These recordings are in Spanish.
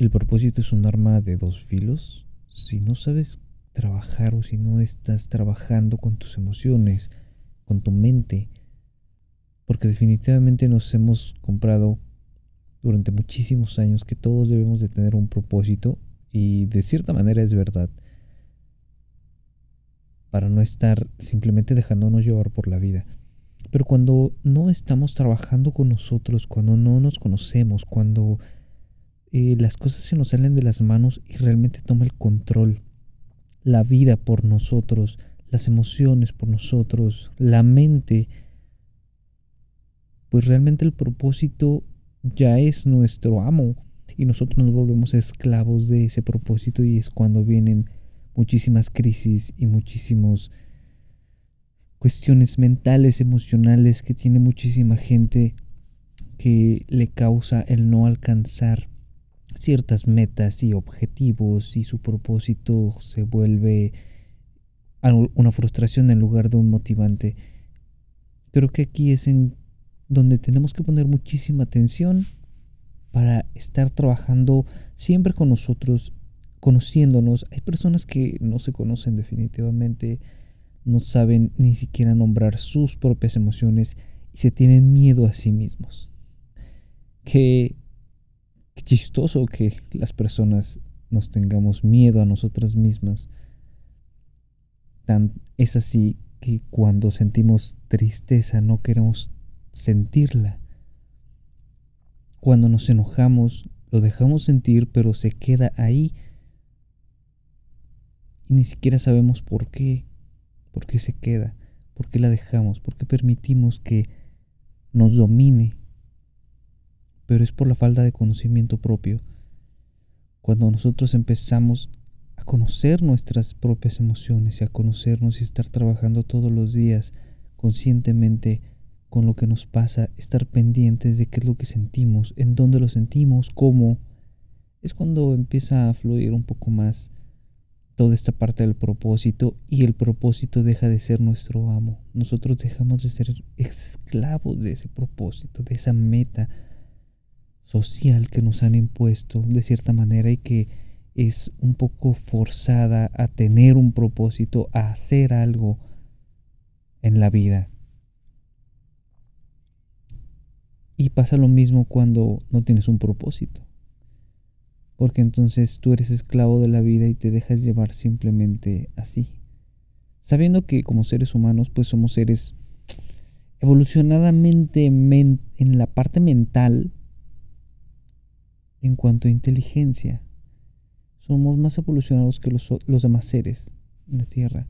El propósito es un arma de dos filos. Si no sabes trabajar o si no estás trabajando con tus emociones, con tu mente, porque definitivamente nos hemos comprado durante muchísimos años que todos debemos de tener un propósito y de cierta manera es verdad para no estar simplemente dejándonos llevar por la vida. Pero cuando no estamos trabajando con nosotros, cuando no nos conocemos, cuando eh, las cosas se nos salen de las manos y realmente toma el control, la vida por nosotros, las emociones por nosotros, la mente, pues realmente el propósito ya es nuestro amo y nosotros nos volvemos esclavos de ese propósito y es cuando vienen muchísimas crisis y muchísimas cuestiones mentales, emocionales que tiene muchísima gente que le causa el no alcanzar ciertas metas y objetivos y su propósito se vuelve una frustración en lugar de un motivante. Creo que aquí es en donde tenemos que poner muchísima atención para estar trabajando siempre con nosotros, conociéndonos. Hay personas que no se conocen definitivamente, no saben ni siquiera nombrar sus propias emociones y se tienen miedo a sí mismos. Qué, chistoso que las personas nos tengamos miedo a nosotras mismas. Tan, es así que cuando sentimos tristeza no queremos sentirla. Cuando nos enojamos, lo dejamos sentir, pero se queda ahí. Y ni siquiera sabemos por qué, por qué se queda, por qué la dejamos, por qué permitimos que nos domine. Pero es por la falta de conocimiento propio. Cuando nosotros empezamos a conocer nuestras propias emociones y a conocernos y estar trabajando todos los días conscientemente con lo que nos pasa, estar pendientes de qué es lo que sentimos, en dónde lo sentimos, cómo, es cuando empieza a fluir un poco más toda esta parte del propósito y el propósito deja de ser nuestro amo. Nosotros dejamos de ser esclavos de ese propósito, de esa meta social que nos han impuesto de cierta manera y que es un poco forzada a tener un propósito, a hacer algo en la vida. Y pasa lo mismo cuando no tienes un propósito. Porque entonces tú eres esclavo de la vida y te dejas llevar simplemente así. Sabiendo que como seres humanos pues somos seres evolucionadamente en la parte mental en cuanto a inteligencia. Somos más evolucionados que los, los demás seres en la Tierra.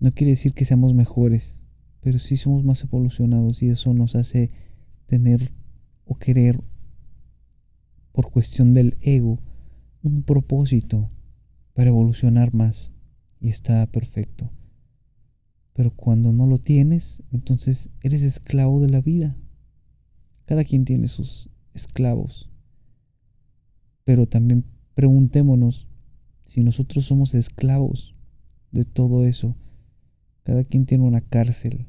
No quiere decir que seamos mejores, pero sí somos más evolucionados y eso nos hace tener o querer por cuestión del ego un propósito para evolucionar más y está perfecto. Pero cuando no lo tienes, entonces eres esclavo de la vida. Cada quien tiene sus esclavos. Pero también preguntémonos si nosotros somos esclavos de todo eso. Cada quien tiene una cárcel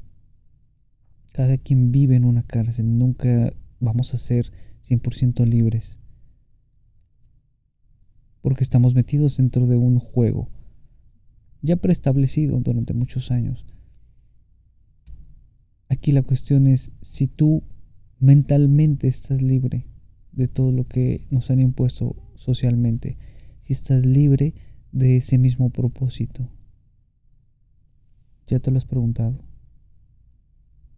cada quien vive en una cárcel, nunca vamos a ser 100% libres. Porque estamos metidos dentro de un juego ya preestablecido durante muchos años. Aquí la cuestión es si tú mentalmente estás libre de todo lo que nos han impuesto socialmente, si estás libre de ese mismo propósito. ¿Ya te lo has preguntado?